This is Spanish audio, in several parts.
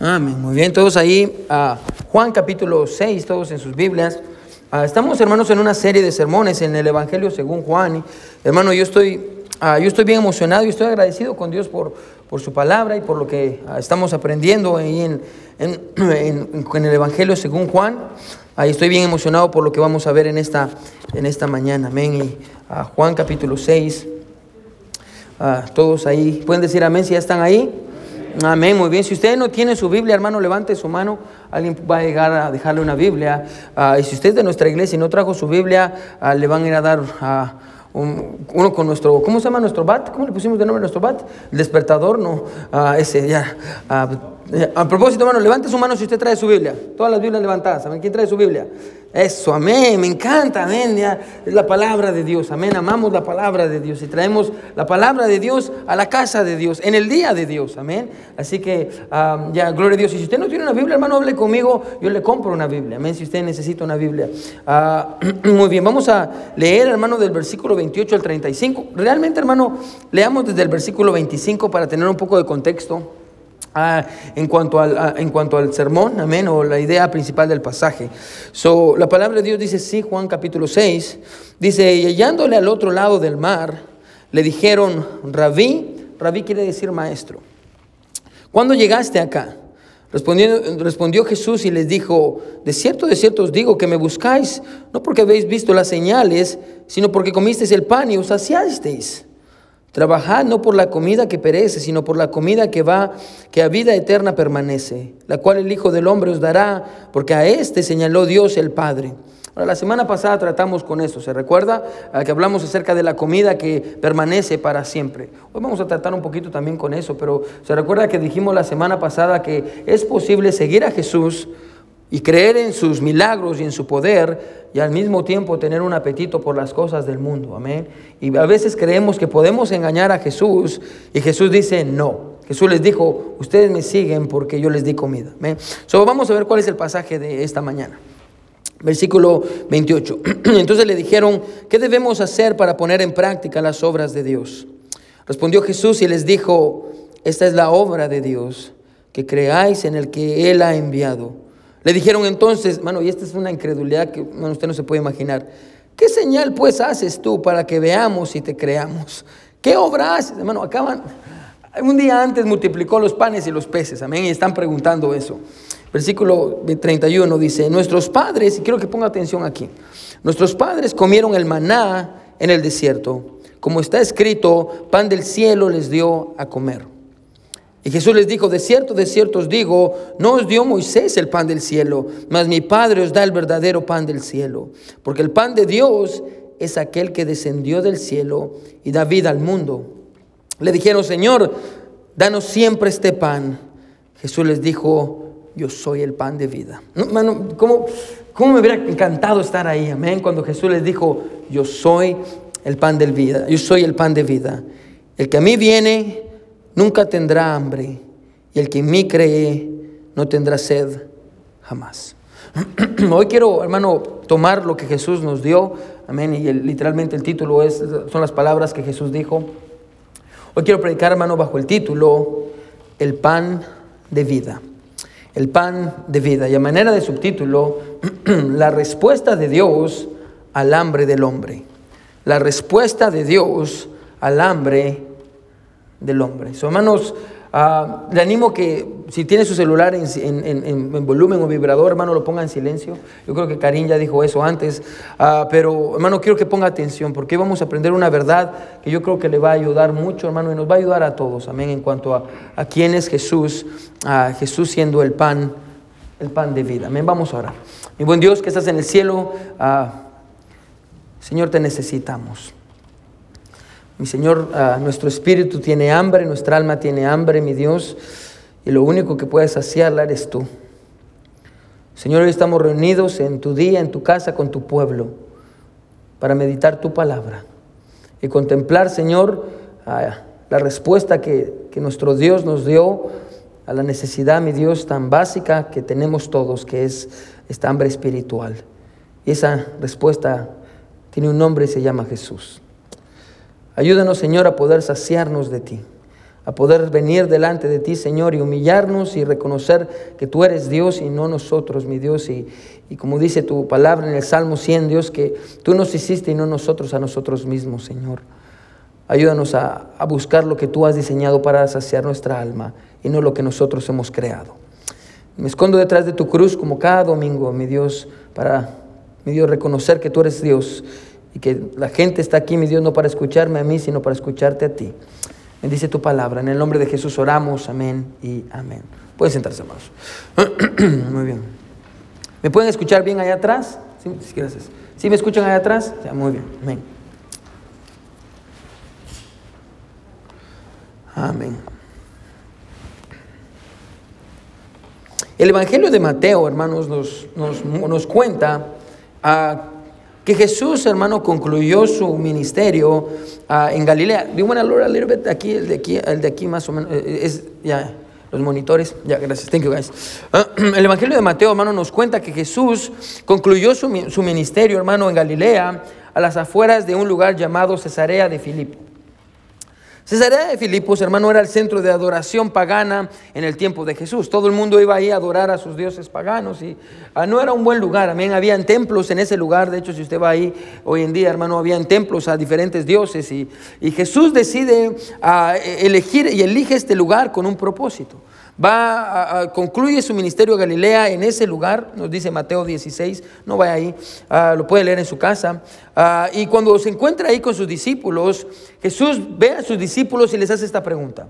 Amén. Muy bien, todos ahí. Juan capítulo 6, todos en sus Biblias. Ah, estamos, hermanos, en una serie de sermones en el Evangelio según Juan. hermano, yo estoy, ah, yo estoy bien emocionado y estoy agradecido con Dios por, su palabra y por lo que ah, estamos aprendiendo ahí en, el Evangelio según Juan. Ahí estoy bien emocionado por lo que vamos a ver en esta, en esta mañana. Amén. Y Juan capítulo 6. todos ahí. ¿Pueden decir amén si ya están ahí? Amén, muy bien. Si usted no tiene su Biblia, hermano, levante su mano. Alguien va a llegar a dejarle una Biblia. Ah, y si usted es de nuestra iglesia y no trajo su Biblia, ah, le van a ir a dar a uno con nuestro, ¿cómo se llama nuestro bat? ¿Cómo le pusimos de nombre a nuestro bat? El despertador, no, ah, ese, ya. a propósito, hermano, levante su mano si usted trae su Biblia. Todas las Biblias levantadas. ¿Saben quién trae su Biblia? Eso, amén, me encanta, amén. Es la palabra de Dios, amén. Amamos la palabra de Dios y traemos la palabra de Dios a la casa de Dios, en el día de Dios, amén. Así que, ya, gloria a Dios. Y si usted no tiene una Biblia, hermano, hable conmigo, yo le compro una Biblia, amén. Si usted necesita una Biblia. Ah, muy bien, vamos a leer, hermano, del versículo 28 al 35. Realmente, hermano, leamos desde el versículo 25 para tener un poco de contexto. Ah, en, cuanto al, en cuanto al sermón, amén, o la idea principal del pasaje. So, la palabra de Dios dice, sí, Juan capítulo 6, dice, y hallándole al otro lado del mar, le dijeron, rabí, rabí quiere decir maestro, ¿cuándo llegaste acá? Respondió, respondió Jesús y les dijo, de cierto, de cierto os digo que me buscáis, no porque habéis visto las señales, sino porque comisteis el pan y os saciasteis. Trabajad no por la comida que perece, sino por la comida que va, que a vida eterna permanece, la cual el Hijo del Hombre os dará, porque a éste señaló Dios el Padre. Ahora, la semana pasada tratamos con eso, ¿se recuerda? Que hablamos acerca de la comida que permanece para siempre. Hoy vamos a tratar un poquito también con eso, pero ¿se recuerda que dijimos la semana pasada que es posible seguir a Jesús? Y creer en sus milagros y en su poder y al mismo tiempo tener un apetito por las cosas del mundo. Amén. Y a veces creemos que podemos engañar a Jesús y Jesús dice no. Jesús les dijo, ustedes me siguen porque yo les di comida. Amén. So, vamos a ver cuál es el pasaje de esta mañana. Versículo 28. Entonces le dijeron, ¿qué debemos hacer para poner en práctica las obras de Dios? Respondió Jesús y les dijo, esta es la obra de Dios, que creáis en el que Él ha enviado. Le dijeron entonces, mano, y esta es una incredulidad que usted no se puede imaginar. ¿Qué señal pues haces tú para que veamos y te creamos? ¿Qué obra haces? Hermano, acaban, un día antes multiplicó los panes y los peces, amén, y están preguntando eso. Versículo 31 dice, nuestros padres, y quiero que ponga atención aquí, nuestros padres comieron el maná en el desierto, como está escrito, pan del cielo les dio a comer. Y Jesús les dijo, de cierto, de cierto os digo, no os dio Moisés el pan del cielo, mas mi Padre os da el verdadero pan del cielo. Porque el pan de Dios es aquel que descendió del cielo y da vida al mundo. Le dijeron, Señor, danos siempre este pan. Jesús les dijo, yo soy el pan de vida. No, ¿cómo, ¿Cómo me hubiera encantado estar ahí? Amén. Cuando Jesús les dijo, yo soy el pan de vida. Yo soy el pan de vida. El que a mí viene nunca tendrá hambre, y el que en mí cree no tendrá sed jamás. Hoy quiero, hermano, tomar lo que Jesús nos dio, amén, y literalmente el título es, son las palabras que Jesús dijo. Hoy quiero predicar, hermano, bajo el título, el pan de vida. El pan de vida. Y a manera de subtítulo, la respuesta de Dios al hambre del hombre. La respuesta de Dios al hambre del hombre. So, hermanos, uh, le animo que si tiene su celular en, en, en, volumen o vibrador, hermano, lo ponga en silencio. Yo creo que Karim ya dijo eso antes, uh, pero hermano, quiero que ponga atención porque vamos a aprender una verdad que yo creo que le va a ayudar mucho, hermano, y nos va a ayudar a todos, amén, en cuanto a, a quién es Jesús, Jesús siendo el pan, el pan de vida. Amén, vamos a orar. Mi buen Dios que estás en el cielo, uh, Señor, te necesitamos. Mi Señor, ah, nuestro espíritu tiene hambre, nuestra alma tiene hambre, mi Dios, y lo único que puede saciarla eres tú. Señor, hoy estamos reunidos en tu día, en tu casa, con tu pueblo, para meditar tu palabra y contemplar, Señor, ah, la respuesta que, que nuestro Dios nos dio a la necesidad, mi Dios, tan básica que tenemos todos, que es esta hambre espiritual. Y esa respuesta tiene un nombre y se llama Jesús. Ayúdanos, Señor, a poder saciarnos de ti, a poder venir delante de ti, Señor, y humillarnos y reconocer que tú eres Dios y no nosotros, mi Dios. Y, y como dice tu palabra en el Salmo 100, Dios, que tú nos hiciste y no nosotros a nosotros mismos, Señor. Ayúdanos a, a buscar lo que tú has diseñado para saciar nuestra alma y no lo que nosotros hemos creado. Me escondo detrás de tu cruz como cada domingo, mi Dios, para, mi Dios, reconocer que tú eres Dios y que la gente está aquí, mi Dios, no para escucharme a mí, sino para escucharte a ti. Bendice tu palabra. En el nombre de Jesús oramos. Amén y amén. Pueden sentarse, hermanos. Muy bien. ¿Me pueden escuchar bien allá atrás? Sí, gracias. ¿Sí me escuchan allá atrás? Muy bien. Amén. Amén. El Evangelio de Mateo, hermanos, nos, nos, nos cuenta a que Jesús, hermano, concluyó su ministerio uh, en Galilea. Do you want a little bit? Aquí, el de aquí, el de aquí más o menos, eh, es, ya, los monitores. Ya, gracias. Thank you, guys. Uh, el Evangelio de Mateo, hermano, nos cuenta que Jesús concluyó su, su ministerio, hermano, en Galilea, a las afueras de un lugar llamado Cesarea de Filipo. Cesarea de Filipos, hermano, era el centro de adoración pagana en el tiempo de Jesús. Todo el mundo iba ahí a adorar a sus dioses paganos y ah, no era un buen lugar. Amén. Habían templos en ese lugar. De hecho, si usted va ahí hoy en día, hermano, habían templos a diferentes dioses y, Jesús decide ah, elegir y elige este lugar con un propósito va a, concluye su ministerio a Galilea en ese lugar, nos dice Mateo 16, no vaya ahí, uh, lo puede leer en su casa. Uh, y cuando se encuentra ahí con sus discípulos, Jesús ve a sus discípulos y les hace esta pregunta.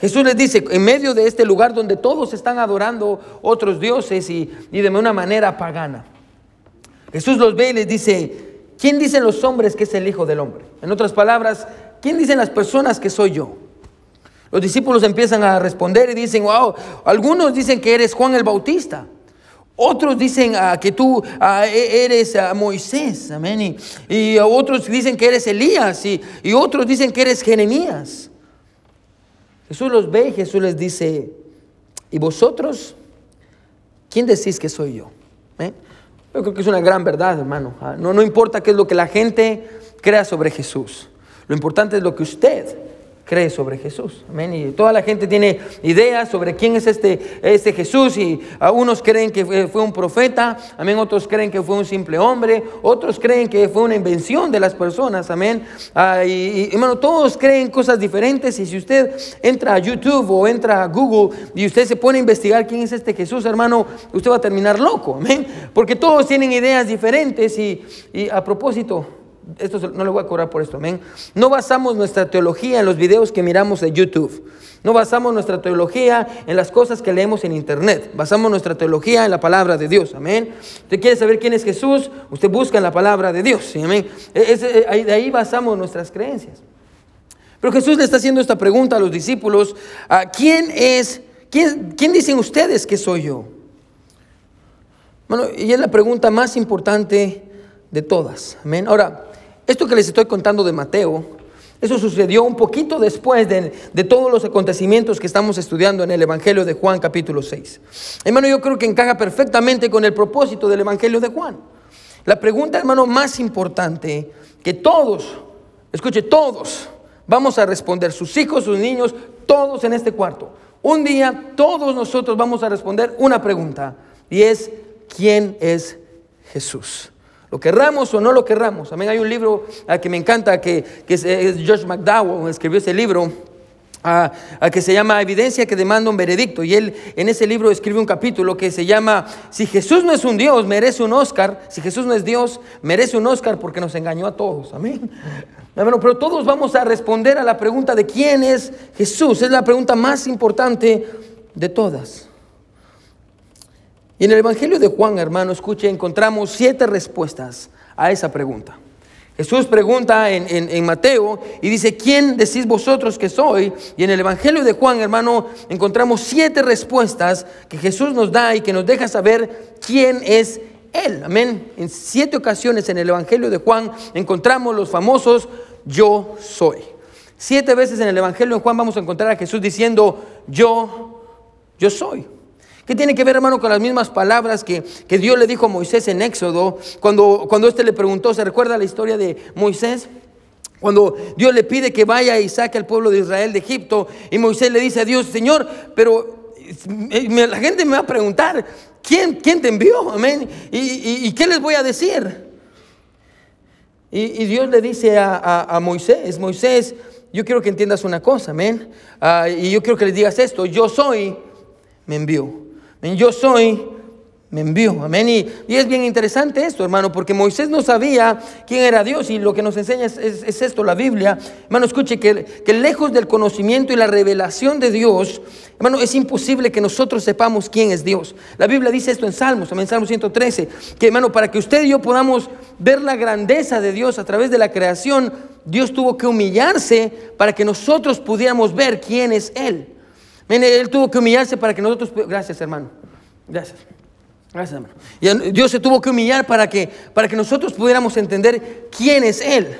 Jesús les dice, en medio de este lugar donde todos están adorando otros dioses y, y de una manera pagana, Jesús los ve y les dice, ¿quién dicen los hombres que es el Hijo del Hombre? En otras palabras, ¿quién dicen las personas que soy yo? Los discípulos empiezan a responder y dicen, wow, algunos dicen que eres Juan el Bautista. Otros dicen uh, que tú uh, eres uh, Moisés, amén. Y, otros dicen que eres Elías y, y, otros dicen que eres Jeremías. Jesús los ve y Jesús les dice, ¿y vosotros? ¿Quién decís que soy yo? ¿Eh? Yo creo que es una gran verdad, hermano. Ah, no, no importa qué es lo que la gente crea sobre Jesús. Lo importante es lo que usted cree sobre Jesús. Amén. Y toda la gente tiene ideas sobre quién es este, este Jesús y algunos creen que fue, un profeta, amén. Otros creen que fue un simple hombre, otros creen que fue una invención de las personas, amén. Ah, y, y todos creen cosas diferentes y si usted entra a YouTube o entra a Google y usted se pone a investigar quién es este Jesús, hermano, usted va a terminar loco, amén. Porque todos tienen ideas diferentes y, y a propósito, esto no le voy a cobrar por esto, amén. No basamos nuestra teología en los videos que miramos de YouTube. No basamos nuestra teología en las cosas que leemos en internet. Basamos nuestra teología en la palabra de Dios, amén. Usted quiere saber quién es Jesús, usted busca en la palabra de Dios, amén. Es, es, de ahí basamos nuestras creencias. Pero Jesús le está haciendo esta pregunta a los discípulos, ¿quién es, quién, quién dicen ustedes que soy yo? Bueno, y es la pregunta más importante de todas, amén. Ahora, esto que les estoy contando de Mateo, eso sucedió un poquito después de, de, todos los acontecimientos que estamos estudiando en el Evangelio de Juan capítulo 6. Hermano, yo creo que encaja perfectamente con el propósito del Evangelio de Juan. La pregunta, hermano, más importante que todos, escuche, todos vamos a responder, sus hijos, sus niños, todos en este cuarto. Un día todos nosotros vamos a responder una pregunta y es, ¿quién es Jesús? Lo querramos o no lo querramos. También hay un libro uh, que me encanta, que, que es, George McDowell, escribió ese libro, uh, que se llama Evidencia que demanda un veredicto. Y él en ese libro escribe un capítulo que se llama, si Jesús no es un Dios, merece un Oscar. Si Jesús no es Dios, merece un Oscar porque nos engañó a todos. Amén. Pero todos vamos a responder a la pregunta de quién es Jesús. Es la pregunta más importante de todas. Y en el Evangelio de Juan, hermano, escuche, encontramos siete respuestas a esa pregunta. Jesús pregunta en, en, en, Mateo y dice, ¿quién decís vosotros que soy? Y en el Evangelio de Juan, hermano, encontramos siete respuestas que Jesús nos da y que nos deja saber quién es Él. Amén. En siete ocasiones en el Evangelio de Juan encontramos los famosos yo soy. Siete veces en el Evangelio de Juan vamos a encontrar a Jesús diciendo, yo, yo soy. ¿Qué tiene que ver, hermano, con las mismas palabras que, que Dios le dijo a Moisés en Éxodo? Cuando, cuando éste le preguntó, ¿se recuerda la historia de Moisés? Cuando Dios le pide que vaya y saque al pueblo de Israel de Egipto, y Moisés le dice a Dios, Señor, pero la gente me va a preguntar, ¿quién, quién te envió? Amén. ¿Y, qué les voy a decir? Y, Dios le dice a, Moisés, Moisés, yo quiero que entiendas una cosa, amén. Ah, y yo quiero que les digas esto, yo soy, me envió. Yo soy, me envió. Amén. Y, es bien interesante esto, hermano, porque Moisés no sabía quién era Dios y lo que nos enseña es, esto, la Biblia. Hermano, escuche que, que, lejos del conocimiento y la revelación de Dios, hermano, es imposible que nosotros sepamos quién es Dios. La Biblia dice esto en Salmos, en Salmos 113, que hermano, para que usted y yo podamos ver la grandeza de Dios a través de la creación, Dios tuvo que humillarse para que nosotros pudiéramos ver quién es Él. Él tuvo que humillarse para que nosotros... Gracias, hermano. Gracias. Gracias, hermano. Y Dios se tuvo que humillar para que, para que nosotros pudiéramos entender quién es Él.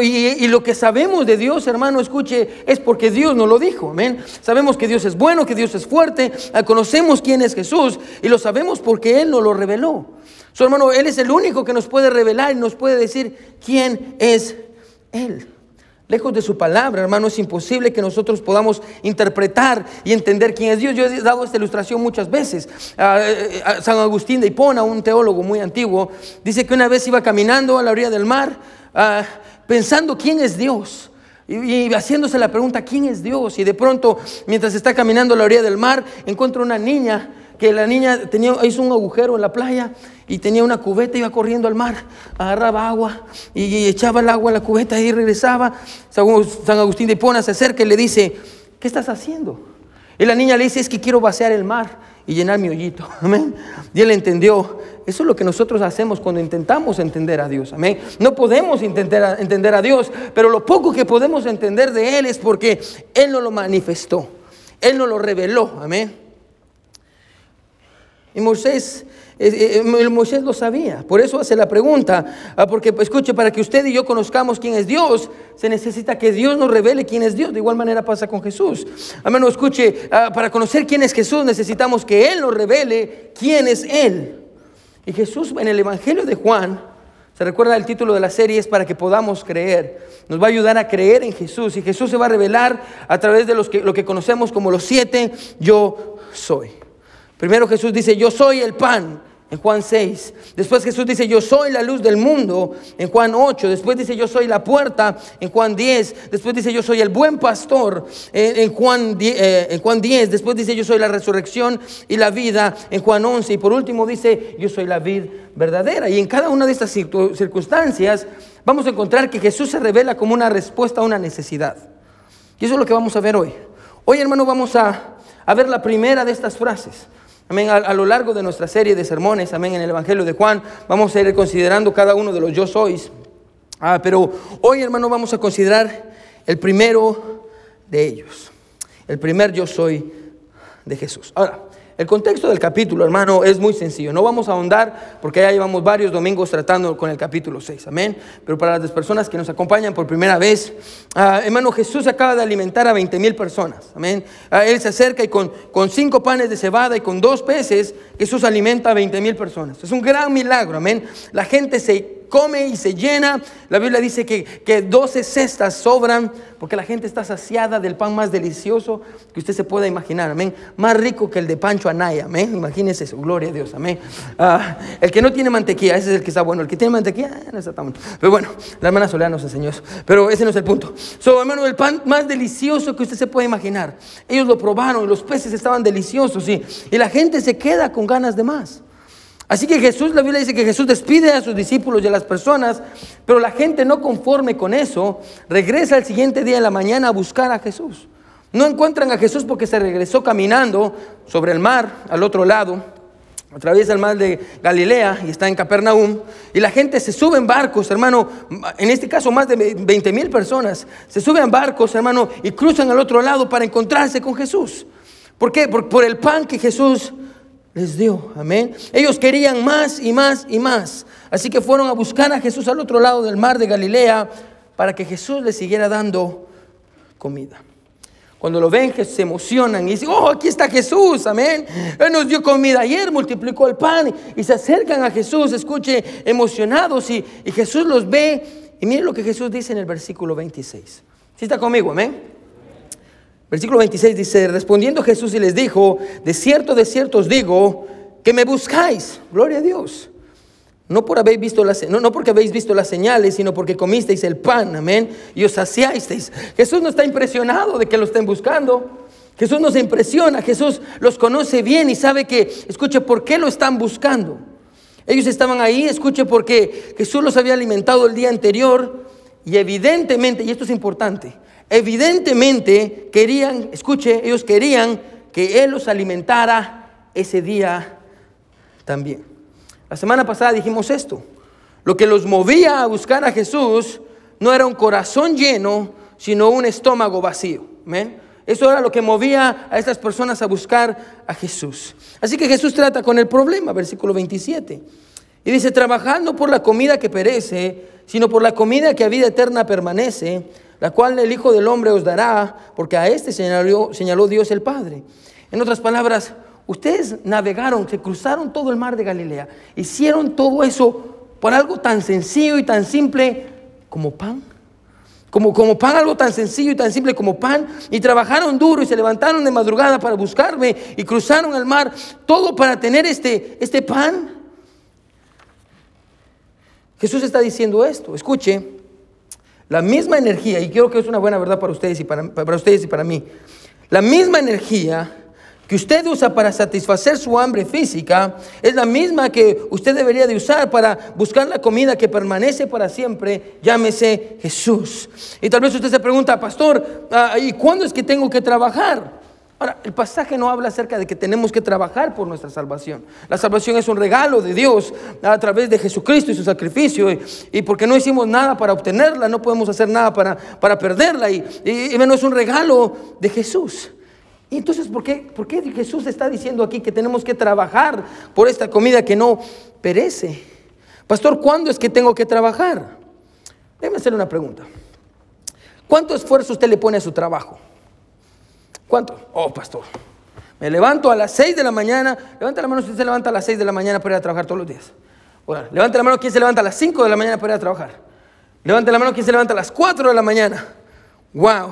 Y, lo que sabemos de Dios, hermano, escuche, es porque Dios nos lo dijo. Amén. Sabemos que Dios es bueno, que Dios es fuerte. Ah, conocemos quién es Jesús y lo sabemos porque Él nos lo reveló. Su hermano, Él es el único que nos puede revelar y nos puede decir quién es Él. Lejos de su palabra, hermano, es imposible que nosotros podamos interpretar y entender quién es Dios. Yo he dado esta ilustración muchas veces. San Agustín de Hipona, un teólogo muy antiguo, dice que una vez iba caminando a la orilla del mar ah, pensando quién es Dios. Y, haciéndose la pregunta, ¿quién es Dios? Y de pronto, mientras está caminando a la orilla del mar, encuentra una niña que la niña tenía, hizo un agujero en la playa y tenía una cubeta, iba corriendo al mar, agarraba agua y, echaba el agua en la cubeta y regresaba. San Agustín de Hipona se acerca y le dice, ¿qué estás haciendo? Y la niña le dice, es que quiero vaciar el mar y llenar mi hoyito. Amén. Y él entendió. Eso es lo que nosotros hacemos cuando intentamos entender a Dios. Amén. No podemos intentar entender a Dios, pero lo poco que podemos entender de Él es porque Él nos lo manifestó. Él nos lo reveló. Amén. Y Moisés, eh, eh, Moisés lo sabía, por eso hace la pregunta, ah, porque escuche, para que usted y yo conozcamos quién es Dios, se necesita que Dios nos revele quién es Dios. De igual manera pasa con Jesús. A menos escuche, ah, para conocer quién es Jesús necesitamos que Él nos revele quién es Él. Y Jesús en el Evangelio de Juan, se recuerda el título de la serie, es para que podamos creer. Nos va a ayudar a creer en Jesús. Y Jesús se va a revelar a través de los que, lo que conocemos como los siete yo soy. Primero Jesús dice, yo soy el pan, en Juan 6. Después Jesús dice, yo soy la luz del mundo, en Juan 8. Después dice, yo soy la puerta, en Juan 10. Después dice, yo soy el buen pastor, en Juan, eh, en Juan 10. Después dice, yo soy la resurrección y la vida, en Juan 11. Y por último dice, yo soy la vid verdadera. Y en cada una de estas circunstancias vamos a encontrar que Jesús se revela como una respuesta a una necesidad. Y eso es lo que vamos a ver hoy. Hoy, hermano, vamos a, a ver la primera de estas frases. Amén. A, lo largo de nuestra serie de sermones, amén, en el Evangelio de Juan, vamos a ir considerando cada uno de los yo sois. Ah, pero hoy, hermano, vamos a considerar el primero de ellos. El primer yo soy de Jesús. Ahora, el contexto del capítulo, hermano, es muy sencillo. No vamos a ahondar porque ya llevamos varios domingos tratando con el capítulo 6. Amén. Pero para las personas que nos acompañan por primera vez, ah, hermano, Jesús acaba de alimentar a 20 mil personas. Amén. Ah, él se acerca y con, con cinco panes de cebada y con dos peces, Jesús alimenta a 20 mil personas. Es un gran milagro. Amén. La gente se come y se llena. La Biblia dice que, que 12 cestas sobran porque la gente está saciada del pan más delicioso que usted se pueda imaginar. Amén. Más rico que el de Pancho Anaya. Amén. Imagínese eso. Gloria a Dios. Amén. Ah, el que no tiene mantequilla, ese es el que está bueno. El que tiene mantequilla, eh, no está tan bueno. Pero bueno, la hermana Soledad nos enseñó eso. Pero ese no es el punto. So, hermano, el pan más delicioso que usted se puede imaginar. Ellos lo probaron y los peces estaban deliciosos. y la gente se queda con ganas de más. Así que Jesús, la Biblia dice que Jesús despide a sus discípulos y a las personas, pero la gente no conforme con eso, regresa el siguiente día en la mañana a buscar a Jesús. No encuentran a Jesús porque se regresó caminando sobre el mar, al otro lado, atraviesa el mar de Galilea y está en Capernaum. Y la gente se sube en barcos, hermano, en este caso más de 20 mil personas, se suben en barcos, hermano, y cruzan al otro lado para encontrarse con Jesús. ¿Por qué? Por, por el pan que Jesús les dio. Amén. Ellos querían más y más y más. Así que fueron a buscar a Jesús al otro lado del mar de Galilea para que Jesús les siguiera dando comida. Cuando lo ven, se emocionan y dicen, oh, aquí está Jesús, amén. Él nos dio comida ayer, multiplicó el pan y se acercan a Jesús, escuche, emocionados y, Jesús los ve Y mire lo que Jesús dice en el versículo 26. ¿Sí está conmigo, amén? Versículo 26 dice, respondiendo Jesús y les dijo, de cierto, de cierto os digo, que me buscáis, gloria a Dios. No, por habéis visto las, no, no porque habéis visto las señales, sino porque comisteis el pan, amén, y os saciasteis. Jesús no está impresionado de que lo estén buscando. Jesús nos impresiona, Jesús los conoce bien y sabe que, escuche, ¿por qué lo están buscando? Ellos estaban ahí, escuche, porque Jesús los había alimentado el día anterior y evidentemente, y esto es importante, evidentemente querían, escuche, ellos querían que Él los alimentara ese día también. La semana pasada dijimos esto, lo que los movía a buscar a Jesús no era un corazón lleno, sino un estómago vacío. Eso era lo que movía a estas personas a buscar a Jesús. Así que Jesús trata con el problema, versículo 27. Y dice, trabajando por la comida que perece, sino por la comida que a vida eterna permanece, la cual el Hijo del Hombre os dará, porque a este señaló, señaló Dios el Padre. En otras palabras, ustedes navegaron, se cruzaron todo el mar de Galilea, hicieron todo eso por algo tan sencillo y tan simple como pan. Como, como pan, algo tan sencillo y tan simple como pan, y trabajaron duro y se levantaron de madrugada para buscarme y cruzaron el mar, todo para tener este, este pan. Jesús está diciendo esto, escuche, la misma energía, y creo que es una buena verdad para ustedes y para, para ustedes y para mí, la misma energía que usted usa para satisfacer su hambre física es la misma que usted debería de usar para buscar la comida que permanece para siempre, llámese Jesús. Y tal vez usted se pregunta, pastor, ah, ¿y cuándo es que tengo que trabajar? Ahora, el pasaje no habla acerca de que tenemos que trabajar por nuestra salvación. La salvación es un regalo de Dios a través de Jesucristo y su sacrificio. Y, porque no hicimos nada para obtenerla, no podemos hacer nada para, para perderla. Y, y, es un regalo de Jesús. Y entonces, ¿por qué, ¿por qué Jesús está diciendo aquí que tenemos que trabajar por esta comida que no perece? Pastor, ¿cuándo es que tengo que trabajar? Déjeme hacerle una pregunta. ¿Cuánto esfuerzo usted le pone a su trabajo? ¿Cuánto? Oh, pastor. Me levanto a las 6 de la mañana. Levanta la mano si usted se levanta a las 6 de la mañana para ir a trabajar todos los días. Bueno, levanta la mano quien se levanta a las 5 de la mañana para ir a trabajar. Levanta la mano quien se levanta a las 4 de la mañana. Wow.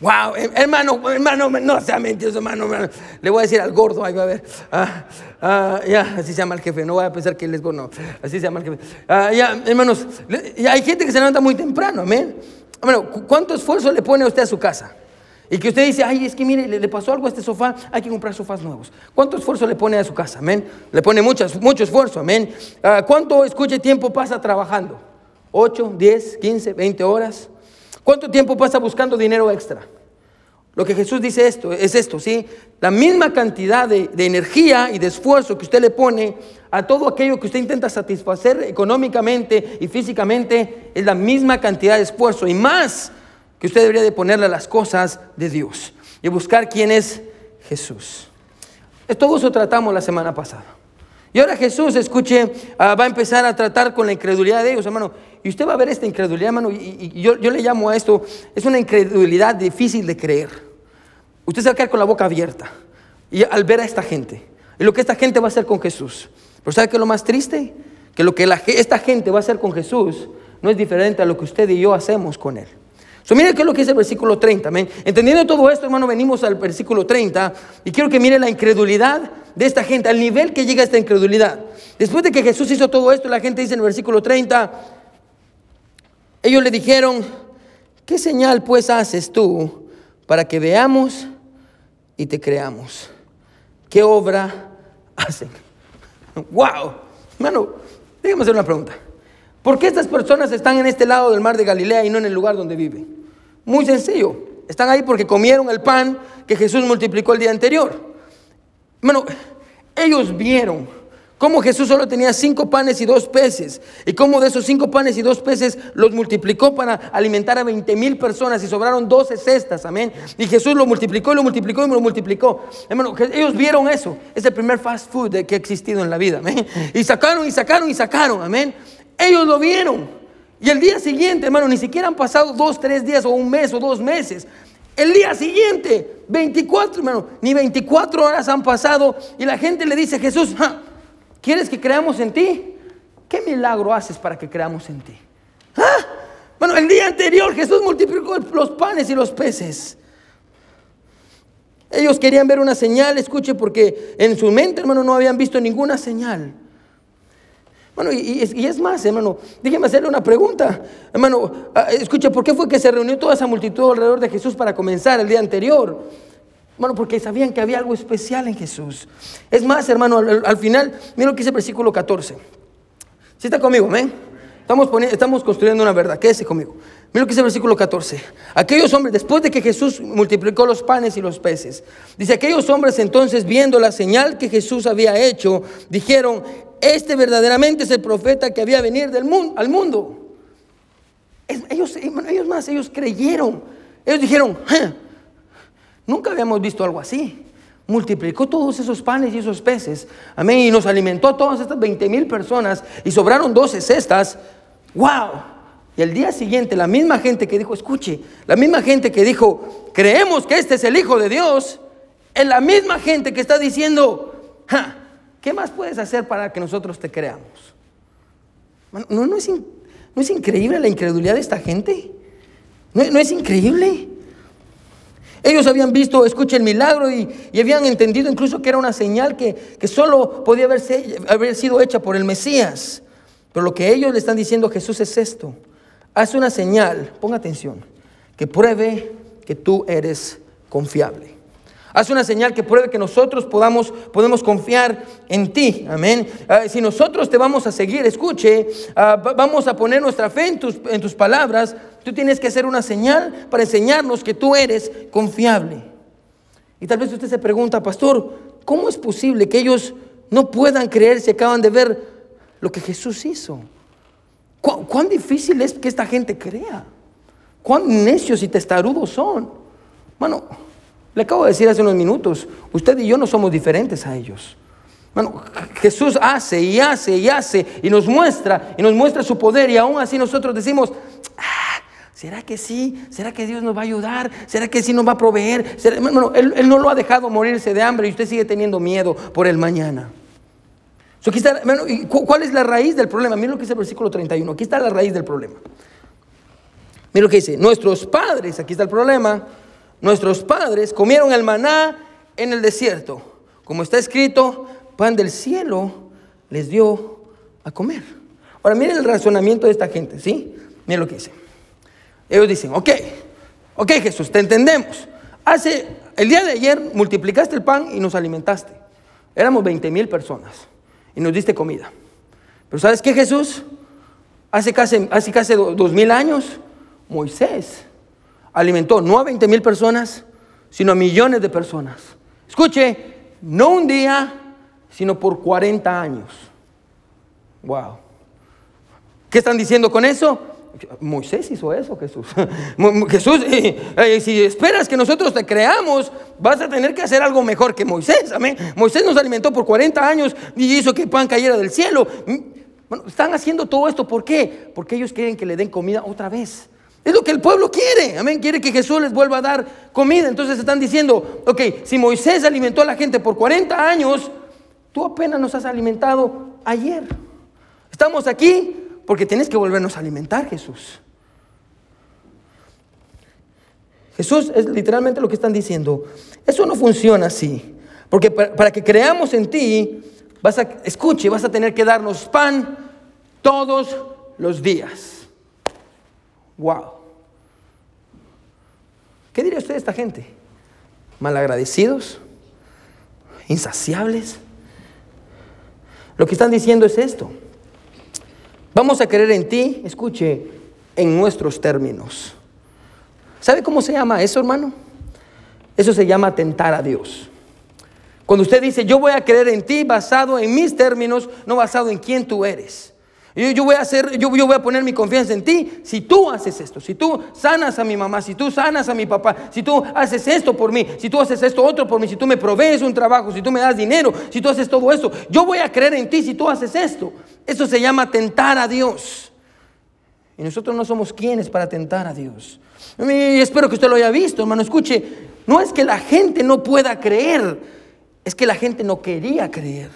Wow, hermano, hermano, no sea mentiroso, hermano, Le voy a decir al gordo, ahí va a ver. Ah, ah, ya, así se llama el jefe, no voy a pensar que él es gordo, así se llama el jefe. Ah, ya, hermanos, hay gente que se levanta muy temprano, amén. Bueno, ¿cuánto esfuerzo le pone usted a su casa? Y que usted dice, ay, es que mire, le, pasó algo a este sofá, hay que comprar sofás nuevos. ¿Cuánto esfuerzo le pone a su casa? Amén. Le pone mucho, mucho esfuerzo, amén. ¿Cuánto, escuche, tiempo pasa trabajando? ¿8, 10, 15, 20 horas? ¿Cuánto tiempo pasa buscando dinero extra? Lo que Jesús dice esto, es esto, ¿sí? La misma cantidad de, de, energía y de esfuerzo que usted le pone a todo aquello que usted intenta satisfacer económicamente y físicamente, es la misma cantidad de esfuerzo y más que usted debería de ponerle las cosas de Dios y buscar quién es Jesús. Todo eso tratamos la semana pasada. Y ahora Jesús, escuche, ah, va a empezar a tratar con la incredulidad de ellos, hermano. Y usted va a ver esta incredulidad, hermano, y, yo, yo, le llamo a esto, es una incredulidad difícil de creer. Usted se va a quedar con la boca abierta y al ver a esta gente, y lo que esta gente va a hacer con Jesús. Pero ¿sabe qué es lo más triste? Que lo que esta gente va a hacer con Jesús no es diferente a lo que usted y yo hacemos con Él. So, mire qué es lo que dice el versículo 30. Entendiendo todo esto, hermano, venimos al versículo 30 y quiero que mire la incredulidad de esta gente, al nivel que llega esta incredulidad. Después de que Jesús hizo todo esto, la gente dice en el versículo 30, ellos le dijeron, ¿qué señal pues haces tú para que veamos y te creamos? ¿Qué obra hacen? ¡Wow! Hermano, déjame hacer una pregunta. ¿Por qué estas personas están en este lado del mar de Galilea y no en el lugar donde viven? Muy sencillo. Están ahí porque comieron el pan que Jesús multiplicó el día anterior. Bueno, ellos vieron cómo Jesús solo tenía cinco panes y dos peces y cómo de esos cinco panes y dos peces los multiplicó para alimentar a 20 mil personas y sobraron 12 cestas, amén. Y Jesús lo multiplicó y lo multiplicó y lo multiplicó. Hermano, ellos vieron eso. Es el primer fast food que ha existido en la vida, amén. Y sacaron y sacaron y sacaron, amén. Ellos lo vieron. Y el día siguiente, hermano, ni siquiera han pasado dos, tres días o un mes o dos meses. El día siguiente, 24, hermano, ni 24 horas han pasado y la gente le dice, Jesús, ¿quieres que creamos en ti? ¿Qué milagro haces para que creamos en ti? Ah, bueno, el día anterior Jesús multiplicó los panes y los peces. Ellos querían ver una señal, escuche, porque en su mente, hermano, no habían visto ninguna señal. Bueno, y, es más, hermano, déjeme hacerle una pregunta. Hermano, ah, escuche, ¿por qué fue que se reunió toda esa multitud alrededor de Jesús para comenzar el día anterior? Bueno, porque sabían que había algo especial en Jesús. Es más, hermano, al, final, mira lo que dice el versículo 14. Si está conmigo, amén. Estamos, estamos construyendo una verdad. Quédese conmigo. Mira lo que dice el versículo 14. Aquellos hombres, después de que Jesús multiplicó los panes y los peces, dice, aquellos hombres entonces viendo la señal que Jesús había hecho, dijeron, este verdaderamente es el profeta que había venido del mundo, al mundo. ellos, más, ellos creyeron. Ellos dijeron, nunca habíamos visto algo así. Multiplicó todos esos panes y esos peces. Amén. Y nos alimentó a todas estas 20 mil personas y sobraron 12 cestas. ¡Wow! Y el día siguiente, la misma gente que dijo, escuche, la misma gente que dijo, creemos que este es el Hijo de Dios, es la misma gente que está diciendo, ¿qué más puedes hacer para que nosotros te creamos? ¿No, no, es, no es, increíble la incredulidad de esta gente? ¿No, no es increíble? Ellos habían visto, escucha el milagro y, habían entendido incluso que era una señal que, que solo podía haber sido hecha por el Mesías. Pero lo que ellos le están diciendo a Jesús es esto. Haz una señal, ponga atención, que pruebe que tú eres confiable. Haz una señal que pruebe que nosotros podamos, podemos confiar en ti. Amén. Ah, si nosotros te vamos a seguir, escuche, ah, vamos a poner nuestra fe en tus, en tus palabras. Tú tienes que hacer una señal para enseñarnos que tú eres confiable. Y tal vez usted se pregunta, pastor, ¿cómo es posible que ellos no puedan creer si acaban de ver lo que Jesús hizo? ¿Cuán, difícil es que esta gente crea? ¿Cuán necios y testarudos son? Bueno, le acabo de decir hace unos minutos, usted y yo no somos diferentes a ellos. Bueno, Jesús hace y hace y hace y nos muestra y nos muestra su poder y aún así nosotros decimos, ah, ¿será que sí? ¿Será que Dios nos va a ayudar? ¿Será que sí nos va a proveer? Bueno, él, él, no lo ha dejado morirse de hambre y usted sigue teniendo miedo por el mañana. ¿Cuál es la raíz del problema? Mira lo que dice el versículo 31. Aquí está la raíz del problema. Mira lo que dice, nuestros padres, aquí está el problema Nuestros padres comieron el maná en el desierto. Como está escrito, pan del cielo les dio a comer. Ahora miren el razonamiento de esta gente, ¿sí? Miren lo que dice. Ellos dicen, ok, ok Jesús, te entendemos. Hace, el día de ayer multiplicaste el pan y nos alimentaste. Éramos 20 mil personas y nos diste comida. Pero ¿sabes qué Jesús? Hace casi, hace casi dos mil años, Moisés alimentó no a 20 mil personas, sino a millones de personas. Escuche, no un día, sino por 40 años. Wow. ¿Qué están diciendo con eso? Moisés hizo eso, Jesús. Jesús, eh, si esperas que nosotros te creamos, vas a tener que hacer algo mejor que Moisés. Moisés nos alimentó por 40 años y hizo que pan cayera del cielo. Mm, bueno, están haciendo todo esto, ¿por qué? Porque ellos quieren que le den comida otra vez. Es lo que el pueblo quiere. Amén. Quiere que Jesús les vuelva a dar comida. Entonces están diciendo, ok, si Moisés alimentó a la gente por 40 años, tú apenas nos has alimentado ayer. Estamos aquí porque tienes que volvernos a alimentar, Jesús. Jesús es literalmente lo que están diciendo. Eso no funciona así. Porque para, que creamos en ti, vas a, escuche, vas a tener que darnos pan todos los días. Wow. ¿Qué diría usted de esta gente? ¿Malagradecidos? ¿Insaciables? Lo que están diciendo es esto. Vamos a creer en ti, escuche, en nuestros términos. ¿Sabe cómo se llama eso, hermano? Eso se llama tentar a Dios. Cuando usted dice, yo voy a creer en ti basado en mis términos, no basado en quién tú eres. Yo, voy a hacer, yo, voy a poner mi confianza en ti si tú haces esto, si tú sanas a mi mamá, si tú sanas a mi papá, si tú haces esto por mí, si tú haces esto otro por mí, si tú me provees un trabajo, si tú me das dinero, si tú haces todo esto, yo voy a creer en ti si tú haces esto. Eso se llama tentar a Dios. Y nosotros no somos quienes para tentar a Dios. Y espero que usted lo haya visto, hermano. Escuche, no es que la gente no pueda creer, es que la gente no quería creer.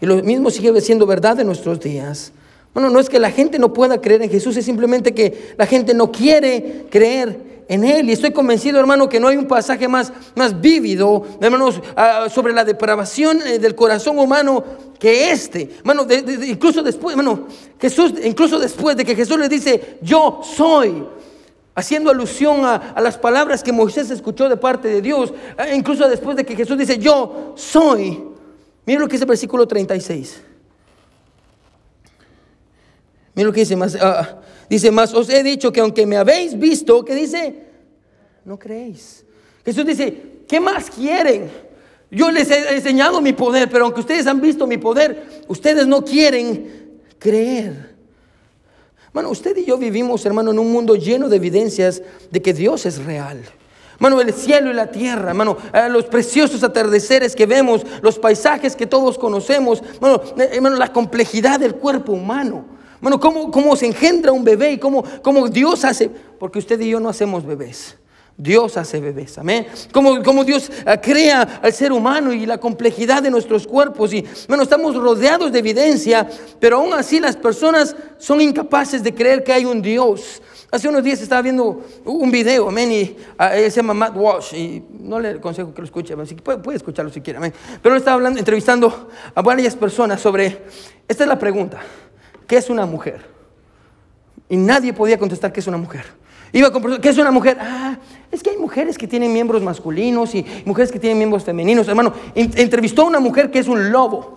Y lo mismo sigue siendo verdad en nuestros días. Bueno, no es que la gente no pueda creer en Jesús, es simplemente que la gente no quiere creer en Él. Y estoy convencido, hermano, que no hay un pasaje más, más vívido, hermanos, ah, sobre la depravación eh, del corazón humano que este. Hermano, incluso después, hermano, Jesús, incluso después de que Jesús le dice, yo soy haciendo alusión a, las palabras que Moisés escuchó de parte de Dios, eh, incluso después de que Jesús dice, yo soy. Mira lo que dice el versículo 36. Mira lo que dice más. Ah, dice más, os he dicho que aunque me habéis visto, ¿qué dice? No creéis. Jesús dice, ¿qué más quieren? Yo les he enseñado mi poder, pero aunque ustedes han visto mi poder, ustedes no quieren creer. Hermano, usted y yo vivimos, hermano, en un mundo lleno de evidencias de que Dios es real. Hermano, el cielo y la tierra, hermano, eh, los preciosos atardeceres que vemos, los paisajes que todos conocemos, hermano, eh, hermano la complejidad del cuerpo humano. Hermano, cómo, cómo se engendra un bebé y cómo, cómo Dios hace, porque usted y yo no hacemos bebés. Dios hace bebés, amén. Como, como Dios eh, crea al ser humano y la complejidad de nuestros cuerpos. Y bueno, estamos rodeados de evidencia, pero aún así las personas son incapaces de creer que hay un Dios. Hace unos días estaba viendo un video, amén, y uh, se llama Matt Walsh, y no le aconsejo que lo escuche, puede, escucharlo si quiere, amén. Pero él estaba hablando, entrevistando a varias personas sobre, esta es la pregunta, ¿qué es una mujer? Y nadie podía contestar qué es una mujer. Iba con ¿qué es una mujer? Ah, es que hay mujeres que tienen miembros masculinos y mujeres que tienen miembros femeninos. Hermano, entrevistó a una mujer que es un lobo.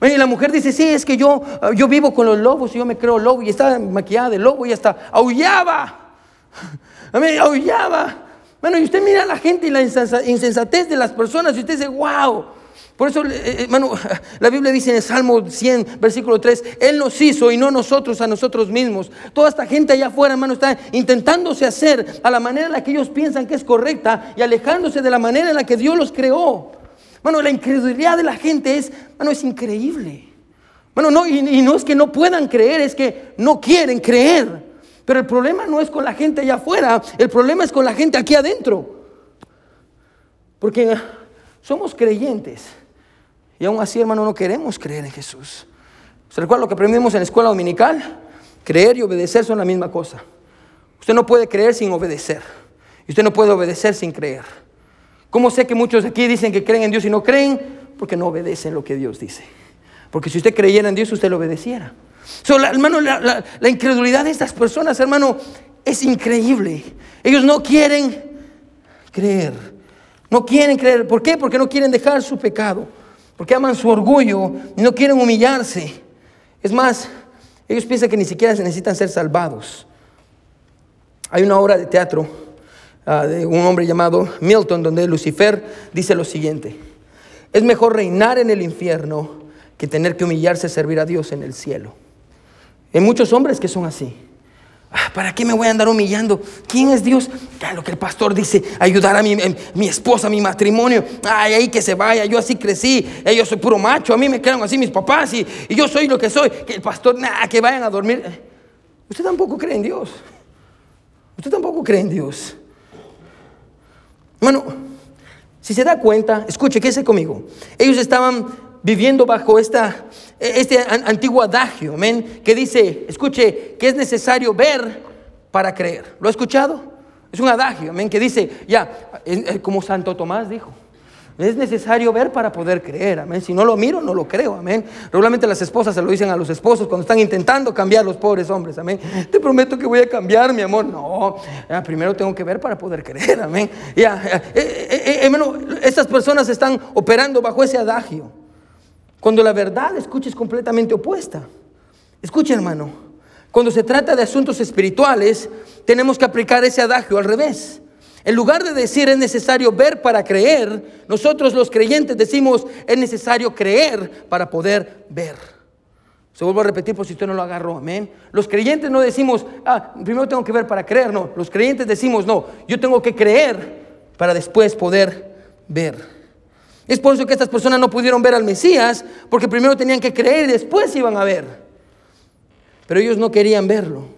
Y la mujer dice, sí, es que yo, yo vivo con los lobos y yo me creo lobo. Y estaba maquillada de lobo y hasta aullaba. Amén, aullaba. Bueno, y usted mira a la gente y la insensatez de las personas y usted dice, wow. Por eso, eh, hermano, la Biblia dice en el Salmo 100, versículo 3, Él nos hizo y no nosotros a nosotros mismos. Toda esta gente allá afuera, hermano, está intentándose hacer a la manera en la que ellos piensan que es correcta y alejándose de la manera en la que Dios los creó. Bueno, la incredulidad de la gente es, bueno, es increíble. Bueno, no, y, y no es que no puedan creer, es que no quieren creer. Pero el problema no es con la gente allá afuera, el problema es con la gente aquí adentro. Porque somos creyentes y aún así, hermano, no queremos creer en Jesús. ¿Se recuerda lo que aprendimos en la escuela dominical? Creer y obedecer son la misma cosa. Usted no puede creer sin obedecer. Y usted no puede obedecer sin creer. ¿Cómo sé que muchos aquí dicen que creen en Dios y no creen? Porque no obedecen lo que Dios dice. Porque si usted creyera en Dios, usted lo obedeciera. hermano, la, la incredulidad de estas personas, hermano, es increíble. Ellos no quieren creer. No quieren creer. ¿Por qué? Porque no quieren dejar su pecado porque aman su orgullo y no quieren humillarse. Es más, ellos piensan que ni siquiera se necesitan ser salvados. Hay una obra de teatro ah, de un hombre llamado Milton donde Lucifer dice lo siguiente, es mejor reinar en el infierno que tener que humillarse a servir a Dios en el cielo. Hay muchos hombres que son así. Ah, ¿Para qué me voy a andar humillando? ¿Quién es Dios? Ya lo que el pastor dice, ayudar a mi, em, mi esposa, mi matrimonio. Ay, ahí que se vaya, yo así crecí, eh, yo soy puro macho, a mí me quedan así mis papás y, yo soy lo que soy. Que el pastor, nada, que vayan a dormir. Usted tampoco cree en Dios. Usted tampoco cree en Dios. Bueno, si se da cuenta, escuche, quédese conmigo. Ellos estaban viviendo bajo esta, este antiguo adagio, amén, que dice, escuche, que es necesario ver para creer. ¿Lo ha escuchado? Es un adagio, amén, que dice, ya, como Santo Tomás dijo, es necesario ver para poder creer, amén. Si no lo miro, no lo creo, amén. Regularmente las esposas se lo dicen a los esposos cuando están intentando cambiar los pobres hombres, amén. Te prometo que voy a cambiar, mi amor. No, primero tengo que ver para poder creer, amén. Ya, eh, eh, eh, estas personas están operando bajo ese adagio. Cuando la verdad, escuche, es completamente opuesta. Escuche, hermano, cuando se trata de asuntos espirituales, tenemos que aplicar ese adagio al revés. En lugar de decir es necesario ver para creer, nosotros los creyentes decimos es necesario creer para poder ver. Se vuelvo a repetir por si usted no lo agarró, amén. Los creyentes no decimos, ah, primero tengo que ver para creer, no. Los creyentes decimos, no, yo tengo que creer para después poder ver. Es por eso que estas personas no pudieron ver al Mesías, porque primero tenían que creer y después iban a ver. Pero ellos no querían verlo.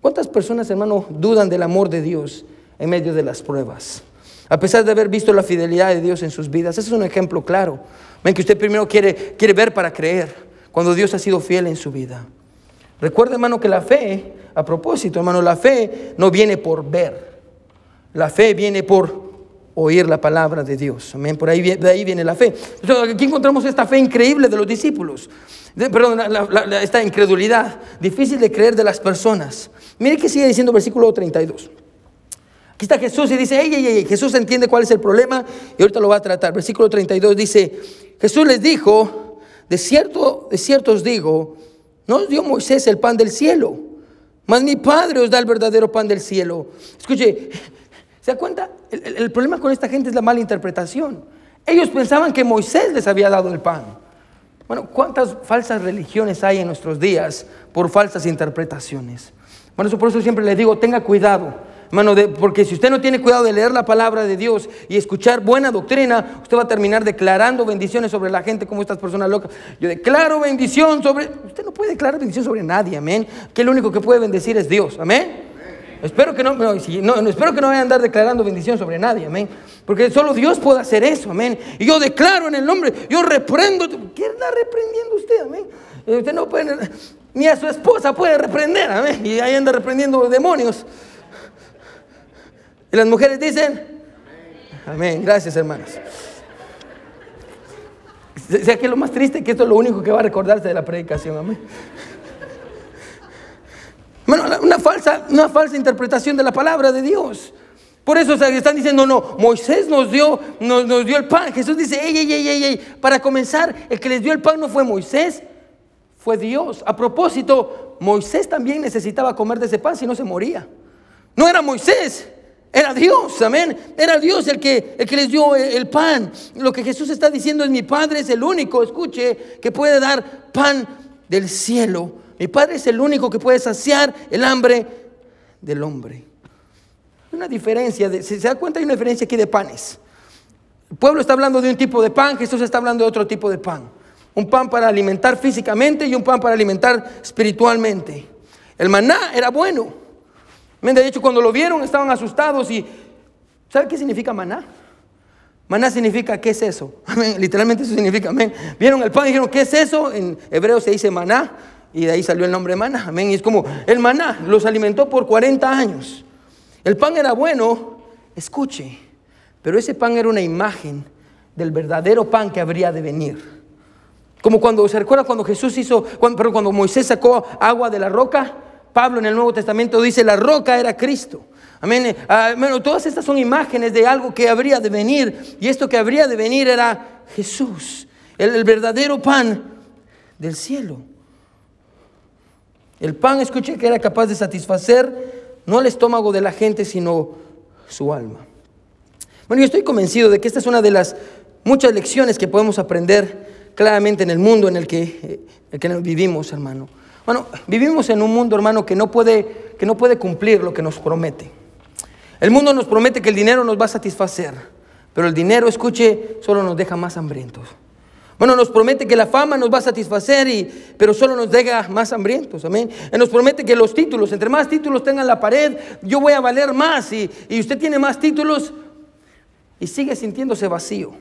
¿Cuántas personas, hermano, dudan del amor de Dios en medio de las pruebas? A pesar de haber visto la fidelidad de Dios en sus vidas. Ese es un ejemplo claro. Ven que usted primero quiere, quiere ver para creer. cuando Dios ha sido fiel en su vida. Recuerda, hermano, que la fe, a propósito, hermano, la fe no viene por ver. La fe viene por oír la palabra de Dios. Amén. Por ahí, de ahí viene la fe. aquí encontramos esta fe increíble de los discípulos. perdón, esta incredulidad difícil de creer de las personas. Mire que sigue diciendo versículo 32. Aquí está Jesús y dice, ey, ey, ey, Jesús entiende cuál es el problema y ahorita lo va a tratar. Versículo 32 dice, Jesús les dijo, de cierto, de cierto os digo, no os dio Moisés el pan del cielo, mas mi Padre os da el verdadero pan del cielo. Escuche, ¿se da cuenta? El, problema con esta gente es la mala interpretación. Ellos pensaban que Moisés les había dado el pan. Bueno, ¿cuántas falsas religiones hay en nuestros días por falsas interpretaciones? Bueno, eso por eso siempre les digo, tenga cuidado. Hermano, porque si usted no tiene cuidado de leer la palabra de Dios y escuchar buena doctrina, usted va a terminar declarando bendiciones sobre la gente como estas personas locas. Yo declaro bendición sobre... Usted no puede declarar bendición sobre nadie, amén. Que el único que puede bendecir es Dios, amén. Espero que no, no, espero que no vaya a andar declarando bendición sobre nadie, amén. Porque solo Dios puede hacer eso, amén. Y yo declaro en el nombre, yo reprendo. ¿Quién está reprendiendo usted, amén? Eh, usted no puede, ni a su esposa puede reprender, amén. Y ahí anda reprendiendo demonios. Y las mujeres dicen, amén, gracias hermanos. O sea que lo más triste que esto es lo único que va a recordarse de la predicación, amén. Una falsa, una falsa interpretación de la palabra de Dios. Por eso están diciendo, no, Moisés nos dio, nos, dio el pan. Jesús dice, ey, ey, ey, ey. Para comenzar, el que les dio el pan no fue Moisés, fue Dios. A propósito, Moisés también necesitaba comer de ese pan, si no se moría. No era Moisés, era Dios, amén. Era Dios el que, el que les dio el pan. Lo que Jesús está diciendo es mi Padre es el único, escuche, que puede dar pan del cielo. Mi Padre es el único que puede saciar el hambre del hombre. Una diferencia, de, ¿se da cuenta? Hay una diferencia aquí de panes. El pueblo está hablando de un tipo de pan, Jesús está hablando de otro tipo de pan. Un pan para alimentar físicamente y un pan para alimentar espiritualmente. El maná era bueno. De hecho, cuando lo vieron estaban asustados y ¿sabe qué significa maná? Maná significa, ¿qué es eso? Literalmente eso significa, amén. Vieron el pan y dijeron, ¿qué es eso? En hebreo se dice maná y de ahí salió el nombre maná, amén. Y es como, el maná los alimentó por 40 años. El pan era bueno, escuche, pero ese pan era una imagen del verdadero pan que habría de venir. Como cuando, ¿se recuerda cuando Jesús hizo, cuando, pero cuando Moisés sacó agua de la roca? Pablo en el Nuevo Testamento dice, la roca era Cristo. Amén. Ah, bueno, todas estas son imágenes de algo que habría de venir. Y esto que habría de venir era Jesús, el, verdadero pan del cielo. El pan, escuche, que era capaz de satisfacer no el estómago de la gente, sino su alma. Bueno, yo estoy convencido de que esta es una de las muchas lecciones que podemos aprender claramente en el mundo en el que, eh, el que vivimos, hermano. Bueno, vivimos en un mundo, hermano, que no puede, que no puede cumplir lo que nos promete. El mundo nos promete que el dinero nos va a satisfacer, pero el dinero, escuche, solo nos deja más hambrientos. Bueno, nos promete que la fama nos va a satisfacer, y, pero solo nos deja más hambrientos, amén. Nos promete que los títulos, entre más títulos tengan la pared, yo voy a valer más, y, y usted tiene más títulos y sigue sintiéndose vacío.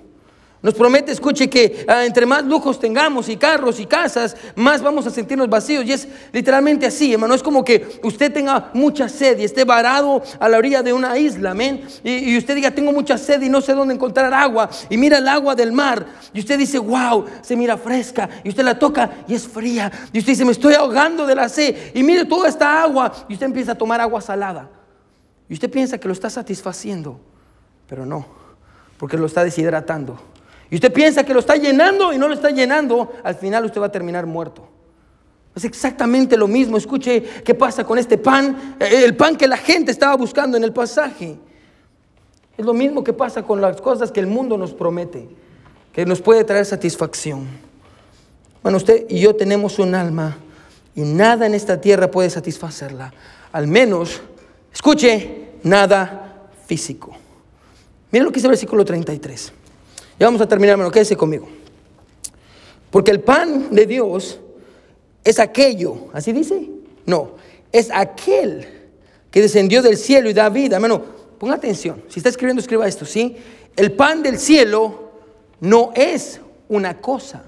Nos promete, escuche, que ah, entre más lujos tengamos y carros y casas, más vamos a sentirnos vacíos. Y es literalmente así, hermano. Es como que usted tenga mucha sed y esté varado a la orilla de una isla, amén. Y, y, usted diga, tengo mucha sed y no sé dónde encontrar agua. Y mira el agua del mar. Y usted dice, wow, se mira fresca. Y usted la toca y es fría. Y usted dice, me estoy ahogando de la sed. Y mire toda esta agua. Y usted empieza a tomar agua salada. Y usted piensa que lo está satisfaciendo. Pero no, porque lo está deshidratando. Y usted piensa que lo está llenando y no lo está llenando, al final usted va a terminar muerto. Es exactamente lo mismo. Escuche qué pasa con este pan, eh, el pan que la gente estaba buscando en el pasaje. Es lo mismo que pasa con las cosas que el mundo nos promete, que nos puede traer satisfacción. Bueno, usted y yo tenemos un alma y nada en esta tierra puede satisfacerla. Al menos, escuche, nada físico. Miren lo que dice el versículo 33. Ya vamos a terminar, hermano, quédese conmigo. Porque el pan de Dios es aquello, ¿así dice? No, es aquel que descendió del cielo y da vida. Hermano, ponga atención. Si está escribiendo, escriba esto, ¿sí? El pan del cielo no es una cosa,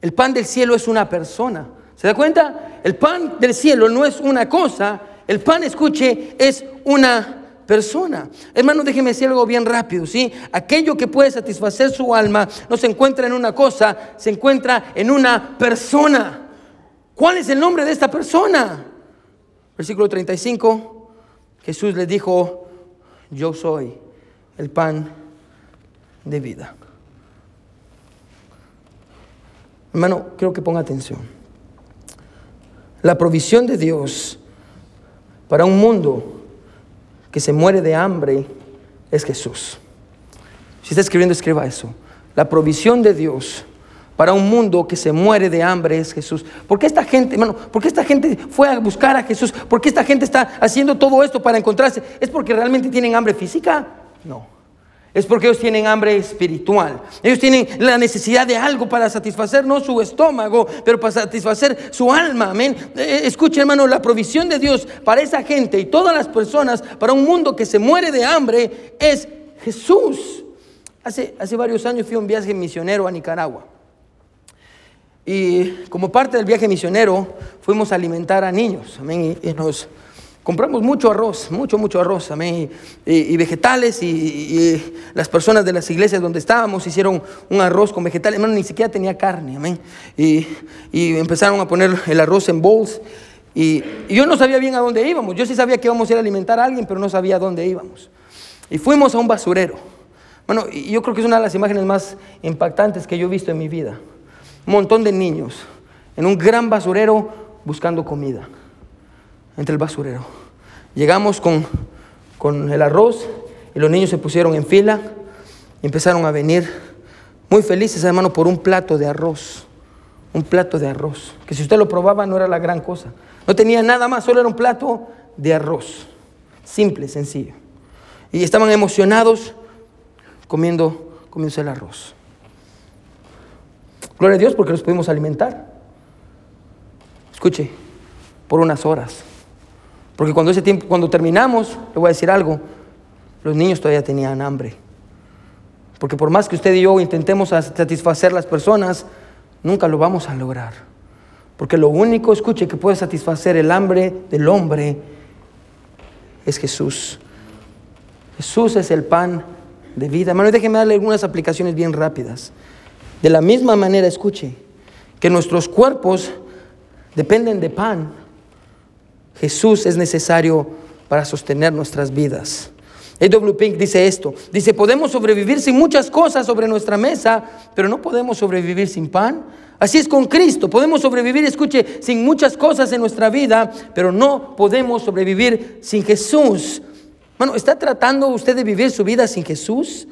El pan del cielo es una persona. ¿Se da cuenta? El pan del cielo no es una cosa. El pan, escuche, es una persona. Hermano, déjeme decir algo bien rápido, ¿sí? Aquello que puede satisfacer su alma no se encuentra en una cosa, se encuentra en una persona. ¿Cuál es el nombre de esta persona? Versículo 35, Jesús le dijo, yo soy el pan de vida. Hermano, quiero que ponga atención. La provisión de Dios para un mundo que se muere de hambre es Jesús. Si está escribiendo, escriba eso. La provisión de Dios para un mundo que se muere de hambre es Jesús. ¿Por qué esta gente, hermano, por qué esta gente fue a buscar a Jesús? ¿Por qué esta gente está haciendo todo esto para encontrarse? ¿Es porque realmente tienen hambre física? No. Es porque ellos tienen hambre espiritual. Ellos tienen la necesidad de algo para satisfacer no su estómago, pero para satisfacer su alma. Amén. Eh, escuche, hermano, la provisión de Dios para esa gente y todas las personas, para un mundo que se muere de hambre, es Jesús. Hace, hace varios años fui a un viaje misionero a Nicaragua. Y como parte del viaje misionero, fuimos a alimentar a niños. Amén. Y, nos Compramos mucho arroz, mucho, mucho arroz, amén. Y, vegetales, y, las personas de las iglesias donde estábamos hicieron un arroz con vegetales, hermano, ni siquiera tenía carne, amén. Y, empezaron a poner el arroz en bowls. Y, yo no sabía bien a dónde íbamos. Yo sí sabía que íbamos a ir a alimentar a alguien, pero no sabía a dónde íbamos. Y fuimos a un basurero. Bueno, y yo creo que es una de las imágenes más impactantes que yo he visto en mi vida. Un montón de niños en un gran basurero buscando comida entre el basurero. Llegamos con, con el arroz y los niños se pusieron en fila y empezaron a venir muy felices, hermano, por un plato de arroz. Un plato de arroz. Que si usted lo probaba no era la gran cosa. No tenía nada más, solo era un plato de arroz. Simple, sencillo. Y estaban emocionados comiendo, comiendo el arroz. Gloria a Dios porque los pudimos alimentar. Escuche, por unas horas. Porque cuando ese tiempo, cuando terminamos, le voy a decir algo, los niños todavía tenían hambre. Porque por más que usted y yo intentemos satisfacer las personas, nunca lo vamos a lograr. Porque lo único, escuche, que puede satisfacer el hambre del hombre es Jesús. Jesús es el pan de vida. Hermano, déjeme darle algunas aplicaciones bien rápidas. De la misma manera, escuche, que nuestros cuerpos dependen de pan, Jesús es necesario para sostener nuestras vidas. A.W. Pink dice esto, dice, podemos sobrevivir sin muchas cosas sobre nuestra mesa, pero no podemos sobrevivir sin pan. Así es con Cristo, podemos sobrevivir, escuche, sin muchas cosas en nuestra vida, pero no podemos sobrevivir sin Jesús. Bueno, ¿está tratando usted de vivir su vida sin Jesús?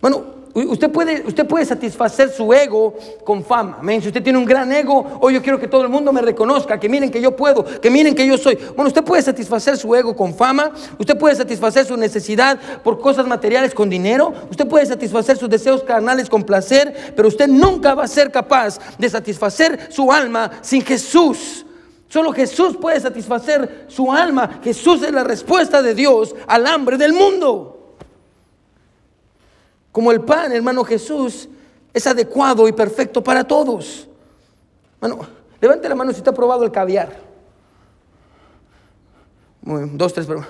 Bueno, Usted puede, usted puede satisfacer su ego con fama. Amén. Si usted tiene un gran ego, hoy yo quiero que todo el mundo me reconozca, que miren que yo puedo, que miren que yo soy. Bueno, usted puede satisfacer su ego con fama. Usted puede satisfacer su necesidad por cosas materiales con dinero. Usted puede satisfacer sus deseos carnales con placer. Pero usted nunca va a ser capaz de satisfacer su alma sin Jesús. Solo Jesús puede satisfacer su alma. Jesús es la respuesta de Dios al hambre del mundo. Como el pan, hermano Jesús, es adecuado y perfecto para todos. Levante la mano si ha probado el caviar. dos, tres, pero.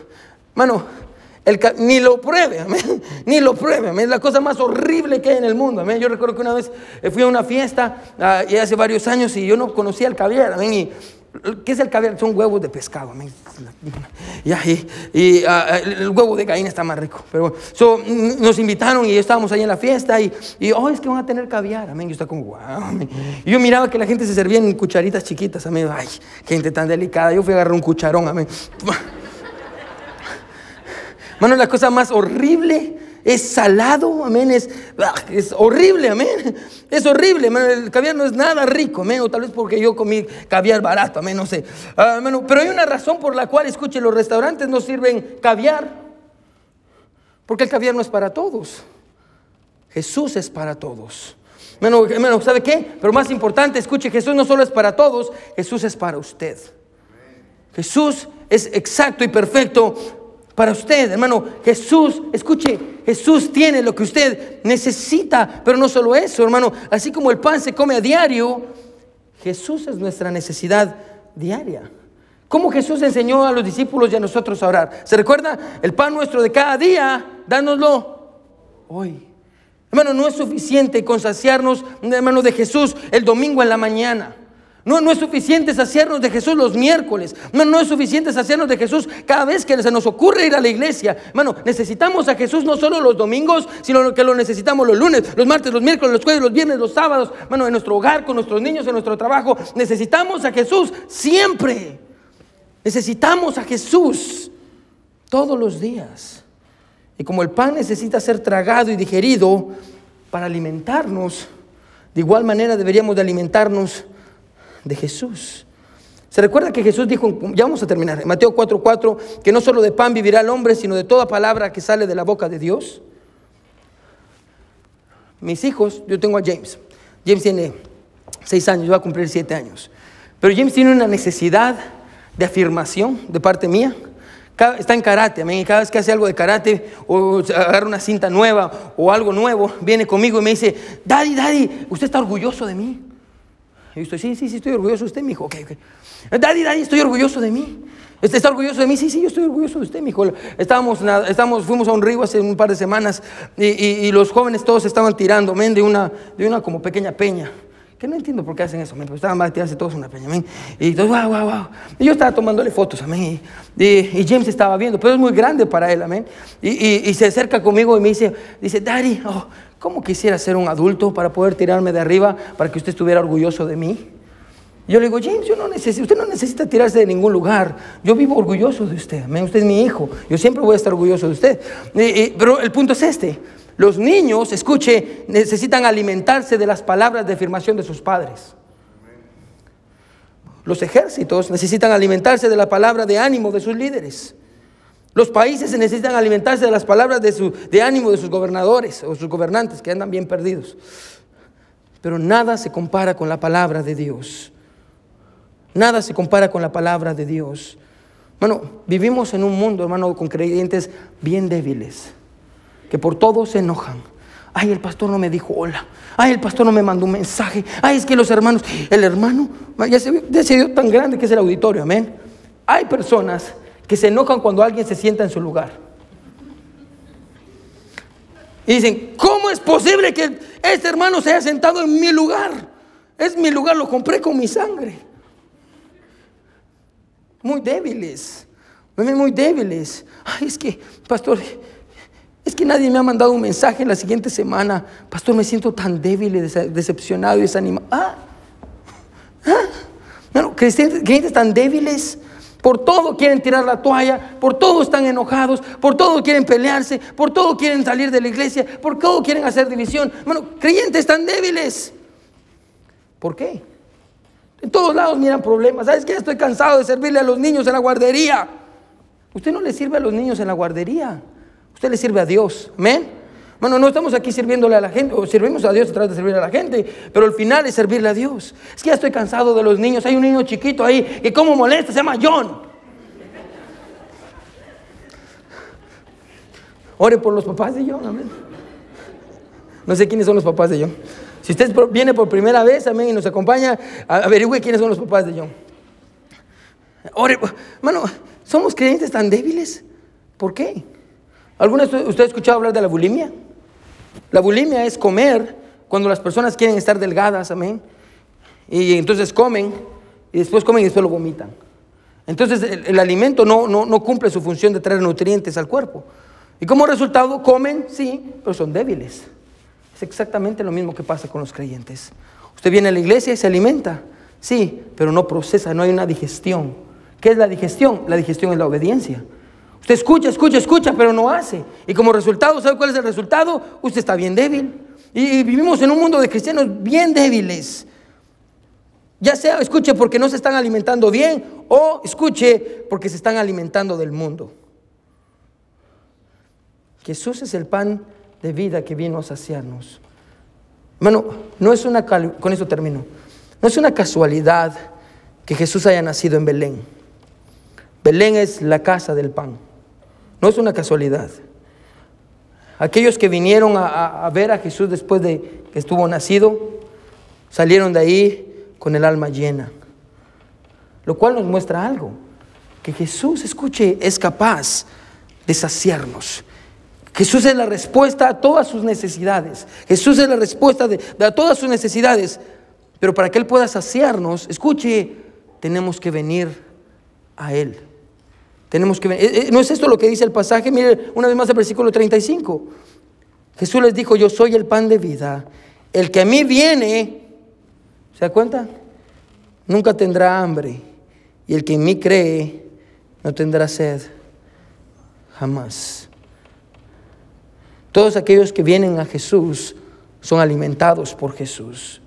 Ni lo pruebe, ni lo pruebe, es la cosa más horrible que hay en el mundo. Yo recuerdo que una vez eh, fui a una fiesta ah, y hace varios años y yo no conocía el caviar. Y ¿Qué es el caviar? Son huevos de pescado. Y, ah, ah, el huevo de gallina está más rico. Pero nos invitaron y estábamos ahí en la fiesta y, y oh, es que van a tener caviar. Amén. Yo estaba como, wow. Y yo miraba que la gente se servía en cucharitas chiquitas. Amén. Ay, gente tan delicada. Yo fui a agarrar un cucharón. Amén. Mano, la cosa más horrible es salado, amén, es, ah, es horrible, amén, es horrible, el caviar no es nada rico, amén, o tal vez porque yo comí caviar barato, amén, no sé, ah, pero hay una razón por la cual, escuche, los restaurantes no sirven caviar, porque el caviar no es para todos, Jesús es para todos. Hermano, ¿sabe qué? Pero más importante, escuche, Jesús no solo es para todos, Jesús es para usted. Jesús es exacto y perfecto para usted, hermano. Jesús, escuche, Jesús tiene lo que usted necesita, pero no solo eso, hermano, así como el pan se come a diario, Jesús es nuestra necesidad diaria. ¿Cómo Jesús enseñó a los discípulos y a nosotros a orar? ¿Se recuerda? El pan nuestro de cada día, dánoslo hoy. Hermano, no es suficiente con saciarnos, hermano, de Jesús el domingo en la mañana. No, no es suficiente saciarnos de Jesús los miércoles. No, no es suficiente saciarnos de Jesús cada vez que se nos ocurre ir a la iglesia. Hermano, necesitamos a Jesús no solo los domingos, sino que lo necesitamos los lunes, los martes, los miércoles, los jueves, los viernes, los sábados. Hermano, en nuestro hogar, con nuestros niños, en nuestro trabajo. Necesitamos a Jesús siempre. Necesitamos a Jesús todos los días. Y como el pan necesita ser tragado y digerido para alimentarnos, de igual manera deberíamos de alimentarnos de Jesús. Se recuerda que Jesús dijo, ya vamos a terminar, en Mateo 4:4, que no solo de pan vivirá el hombre, sino de toda palabra que sale de la boca de Dios. Mis hijos, yo tengo a James. James tiene seis años, va a cumplir siete años. Pero James tiene una necesidad de afirmación de parte mía. Está en karate, y cada vez que hace algo de karate o agarra una cinta nueva o algo nuevo, viene conmigo y me dice, Daddy, Daddy, ¿usted está orgulloso de mí? Y estoy, sí, sí, sí, estoy orgulloso de usted, mi hijo. Okay, okay. Daddy, Daddy, estoy orgulloso de mí. ¿Está orgulloso de mí? Sí, sí, yo estoy orgulloso de usted, mi hijo. Estábamos, estábamos, fuimos a un río hace un par de semanas y, y, los jóvenes todos estaban tirando, men, de una, de una como pequeña peña. Que no entiendo por qué hacen eso, pero estaban a tirarse todos una peña, amén. Y wow, wow, wow. Y yo estaba tomándole fotos, amén. Y, y, James estaba viendo, pero es muy grande para él, amén. Y, y, se acerca conmigo y me dice, dice, Daddy, oh, ¿cómo quisiera ser un adulto para poder tirarme de arriba para que usted estuviera orgulloso de mí? Yo le digo, James, no necesito, usted no necesita tirarse de ningún lugar. Yo vivo orgulloso de usted. Usted es mi hijo. Yo siempre voy a estar orgulloso de usted. pero el punto es este. Los niños, escuche, necesitan alimentarse de las palabras de afirmación de sus padres. Los ejércitos necesitan alimentarse de la palabra de ánimo de sus líderes. Los países necesitan alimentarse de las palabras de, su, de ánimo de sus gobernadores o sus gobernantes que andan bien perdidos. Pero nada se compara con la palabra de Dios. Nada se compara con la palabra de Dios. Bueno, vivimos en un mundo, hermano, con creyentes bien débiles que por todo se enojan. Ay, el pastor no me dijo hola. Ay, el pastor no me mandó un mensaje. Ay, es que los hermanos, el hermano, ya se, ya se dio tan grande que es el auditorio, amén. Hay personas que se enojan cuando alguien se sienta en su lugar. Y dicen, ¿cómo es posible que este hermano se haya sentado en mi lugar? Es mi lugar, lo compré con mi sangre. Muy débiles, muy débiles. Ay, es que, pastor, es que nadie me ha mandado un mensaje en la siguiente semana. Pastor, me siento tan débil y decepcionado y desanimado. Ah, ah. creyentes tan débiles. Por todo quieren tirar la toalla, por todo están enojados, por todo quieren pelearse, por todo quieren salir de la iglesia, por todo quieren hacer división. Bueno, creyentes tan débiles. ¿Por qué? En todos lados miran problemas. ¿Sabes qué? Estoy cansado de servirle a los niños en la guardería. Usted no le sirve a los niños en la guardería. Usted le sirve a Dios. Amén. Bueno, no estamos aquí sirviéndole a la gente, o servimos a Dios a través de servir a la gente, pero el final es servirle a Dios. Es que ya estoy cansado de los niños. Hay un niño chiquito ahí que como molesta, se llama John. Ore por los papás de John, amén. No sé quiénes son los papás de John. Si usted viene por primera vez, amén, y nos acompaña, averigüe quiénes son los papás de John. Ore, hermano, somos creyentes tan débiles. ¿Por qué? ¿Alguna vez usted ha escuchado hablar de la bulimia? La bulimia es comer cuando las personas quieren estar delgadas, amén. Y entonces comen, y después comen y después lo vomitan. Entonces el, alimento no, no, no, cumple su función de traer nutrientes al cuerpo. Y como resultado comen, sí, pero son débiles. Es exactamente lo mismo que pasa con los creyentes. Usted viene a la iglesia y se alimenta, sí, pero no procesa, no hay una digestión. ¿Qué es la digestión? La digestión es la obediencia. Usted escucha, escucha, escucha, pero no hace. Y como resultado, ¿sabe cuál es el resultado? Usted está bien débil. Y, vivimos en un mundo de cristianos bien débiles. Ya sea escuche porque no se están alimentando bien o escuche porque se están alimentando del mundo. Jesús es el pan de vida que vino a saciarnos. Hermano, no es una, con eso termino, no es una casualidad que Jesús haya nacido en Belén. Belén es la casa del pan. No es una casualidad. Aquellos que vinieron a, ver a Jesús después de que estuvo nacido, salieron de ahí con el alma llena. Lo cual nos muestra algo, que Jesús, escuche, es capaz de saciarnos. Jesús es la respuesta a todas sus necesidades. Jesús es la respuesta de, a todas sus necesidades. Pero para que Él pueda saciarnos, escuche, tenemos que venir a Él. Tenemos que. Eh, eh, ¿No es esto lo que dice el pasaje? Mire una vez más el versículo 35. Jesús les dijo, yo soy el pan de vida. El que a mí viene, ¿se da cuenta? Nunca tendrá hambre. Y el que en mí cree, no tendrá sed. Jamás. Todos aquellos que vienen a Jesús son alimentados por Jesús.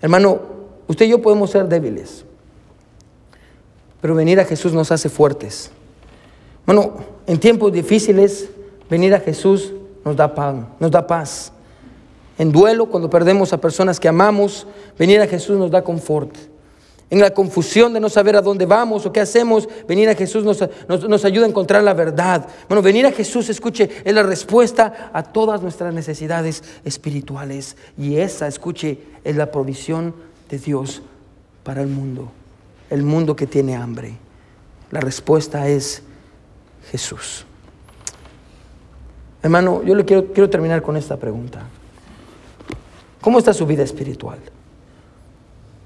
Hermano, usted y yo podemos ser débiles, pero venir a Jesús nos hace fuertes. Bueno, en tiempos difíciles, venir a Jesús nos da pan, nos da paz. En duelo, cuando perdemos a personas que amamos, venir a Jesús nos da confort en la confusión de no saber a dónde vamos o qué hacemos, venir a Jesús nos, ayuda a encontrar la verdad. Bueno, venir a Jesús, escuche, es la respuesta a todas nuestras necesidades espirituales. Y esa, escuche, es la provisión de Dios para el mundo, el mundo que tiene hambre. La respuesta es Jesús. Hermano, yo le quiero, quiero terminar con esta pregunta. ¿Cómo está su vida espiritual?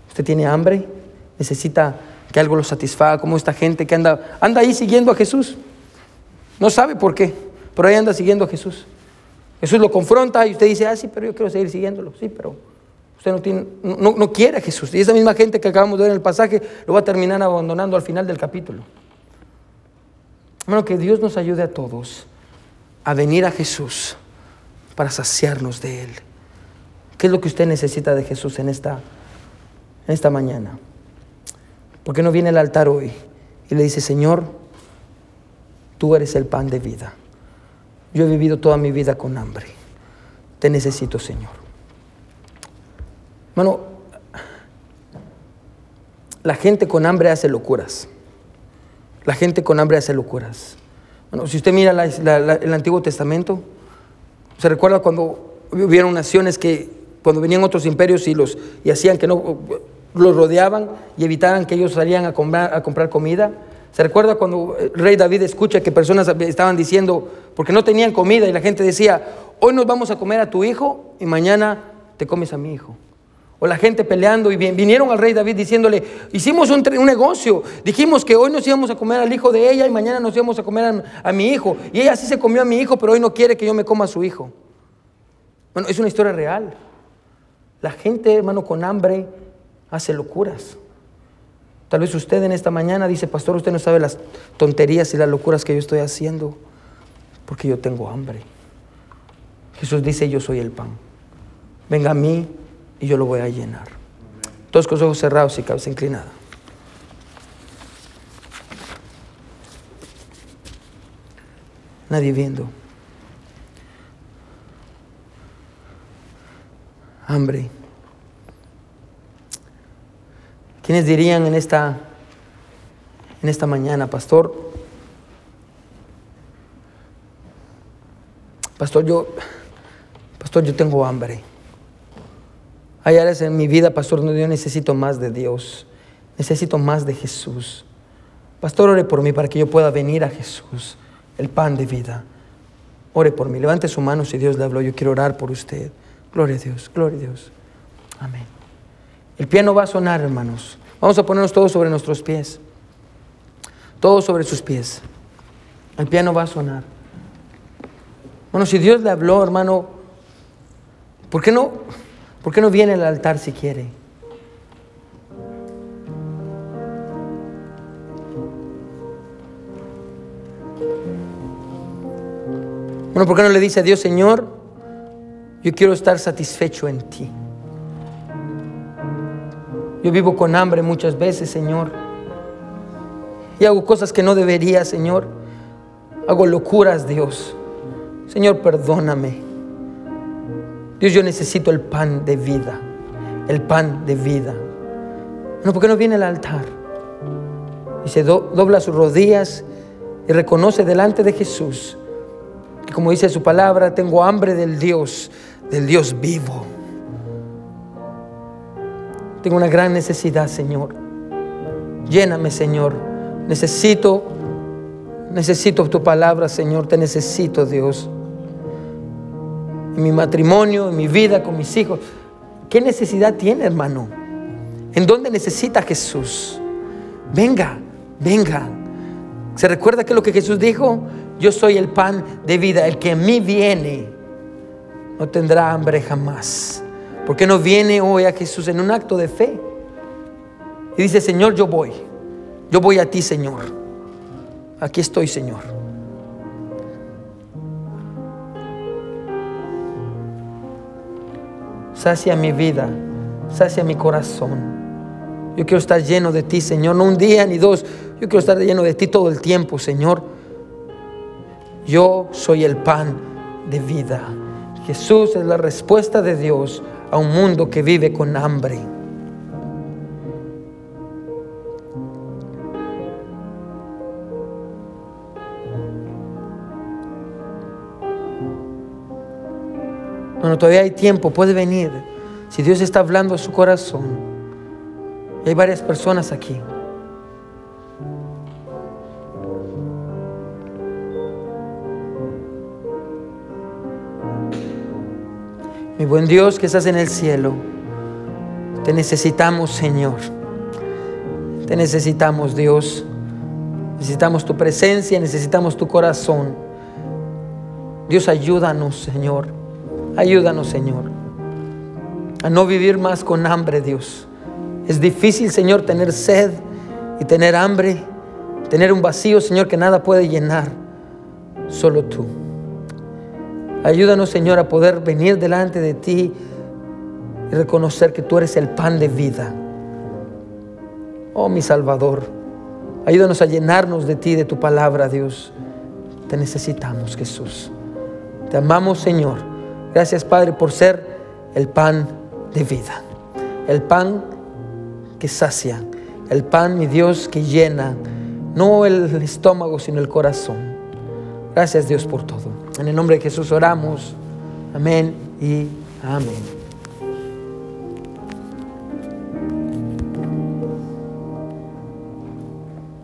¿Usted tiene hambre? necesita que algo lo satisfaga, como esta gente que anda, anda ahí siguiendo a Jesús. No sabe por qué, pero ahí anda siguiendo a Jesús. Jesús lo confronta y usted dice, ah, sí, pero yo quiero seguir siguiéndolo. Sí, pero usted no, tiene, no, no quiere a Jesús. Y esa misma gente que acabamos de ver en el pasaje lo va a terminar abandonando al final del capítulo. Bueno, que Dios nos ayude a todos a venir a Jesús para saciarnos de Él. ¿Qué es lo que usted necesita de Jesús en esta, en esta mañana? ¿Por qué no viene al altar hoy y le dice, Señor, tú eres el pan de vida? Yo he vivido toda mi vida con hambre. Te necesito, Señor. Bueno, la gente con hambre hace locuras. La gente con hambre hace locuras. Bueno, si usted mira el Antiguo Testamento, se recuerda cuando hubieron naciones que cuando venían otros imperios y los y hacían que no los rodeaban y evitaran que ellos salieran a comprar, a comprar comida. ¿Se recuerda cuando el rey David escucha que personas estaban diciendo, porque no tenían comida y la gente decía, hoy nos vamos a comer a tu hijo y mañana te comes a mi hijo? O la gente peleando y vinieron al rey David diciéndole, hicimos un, negocio, dijimos que hoy nos íbamos a comer al hijo de ella y mañana nos íbamos a comer a, a mi hijo. Y ella sí se comió a mi hijo, pero hoy no quiere que yo me coma a su hijo. Bueno, es una historia real. La gente, hermano, con hambre hace locuras. Tal vez usted en esta mañana dice, pastor, usted no sabe las tonterías y las locuras que yo estoy haciendo, porque yo tengo hambre. Jesús dice, yo soy el pan. Venga a mí y yo lo voy a llenar. Todos con los ojos cerrados y cabeza inclinada. Nadie viendo. Hambre. ¿Quiénes dirían en esta, en esta mañana, pastor? Pastor, yo, pastor, yo tengo hambre. Hay áreas en mi vida, pastor, donde yo necesito más de Dios. Necesito más de Jesús. Pastor, ore por mí para que yo pueda venir a Jesús, el pan de vida. Ore por mí. Levante su mano si Dios le habló. Yo quiero orar por usted. Gloria a Dios, gloria a Dios. Amén. El piano va a sonar, hermanos. Vamos a ponernos todos sobre nuestros pies. Todos sobre sus pies. El piano va a sonar. Bueno, si Dios le habló, hermano, ¿por qué no, por qué no viene al altar si quiere? Bueno, ¿por qué no le dice a Dios, Señor, yo quiero estar satisfecho en ti? Yo vivo con hambre muchas veces, Señor. Y hago cosas que no debería, Señor. Hago locuras, Dios. Señor, perdóname. Dios, yo necesito el pan de vida. El pan de vida. No, porque no viene al altar. Y se dobla sus rodillas y reconoce delante de Jesús que como dice su palabra, tengo hambre del Dios, del Dios vivo. Tengo una gran necesidad, Señor. Lléname, Señor. Necesito, necesito tu palabra, Señor. Te necesito, Dios. En mi matrimonio, en mi vida con mis hijos. ¿Qué necesidad tiene, hermano? ¿En dónde necesita Jesús? Venga, venga. ¿Se recuerda que lo que Jesús dijo? Yo soy el pan de vida. El que a mí viene no tendrá hambre jamás. ¿Por qué no viene hoy a Jesús en un acto de fe? Y dice, Señor, yo voy. Yo voy a ti, Señor. Aquí estoy, Señor. Sacia mi vida, sacia mi corazón. Yo quiero estar lleno de ti, Señor, no un día ni dos. Yo quiero estar lleno de ti todo el tiempo, Señor. Yo soy el pan de vida. Jesús es la respuesta de Dios a un mundo que vive con hambre. Todavía hay tiempo, puede venir. Si Dios está hablando a su corazón. hay varias personas aquí. Mi buen Dios que estás en el cielo, te necesitamos Señor. Te necesitamos Dios. Necesitamos tu presencia, necesitamos tu corazón. Dios ayúdanos Señor. Ayúdanos Señor. A no vivir más con hambre Dios. Es difícil Señor tener sed y tener hambre. Tener un vacío Señor que nada puede llenar. Solo tú. Ayúdanos, Señor, a poder venir delante de ti y reconocer que tú eres el pan de vida. Oh, mi Salvador, ayúdanos a llenarnos de ti, de tu palabra, Dios. Te necesitamos, Jesús. Te amamos, Señor. Gracias, Padre, por ser el pan de vida. El pan que sacia. El pan, mi Dios, que llena. No el estómago, sino el corazón. Gracias, Dios, por todo. En el nombre de Jesús oramos. Amén y amén.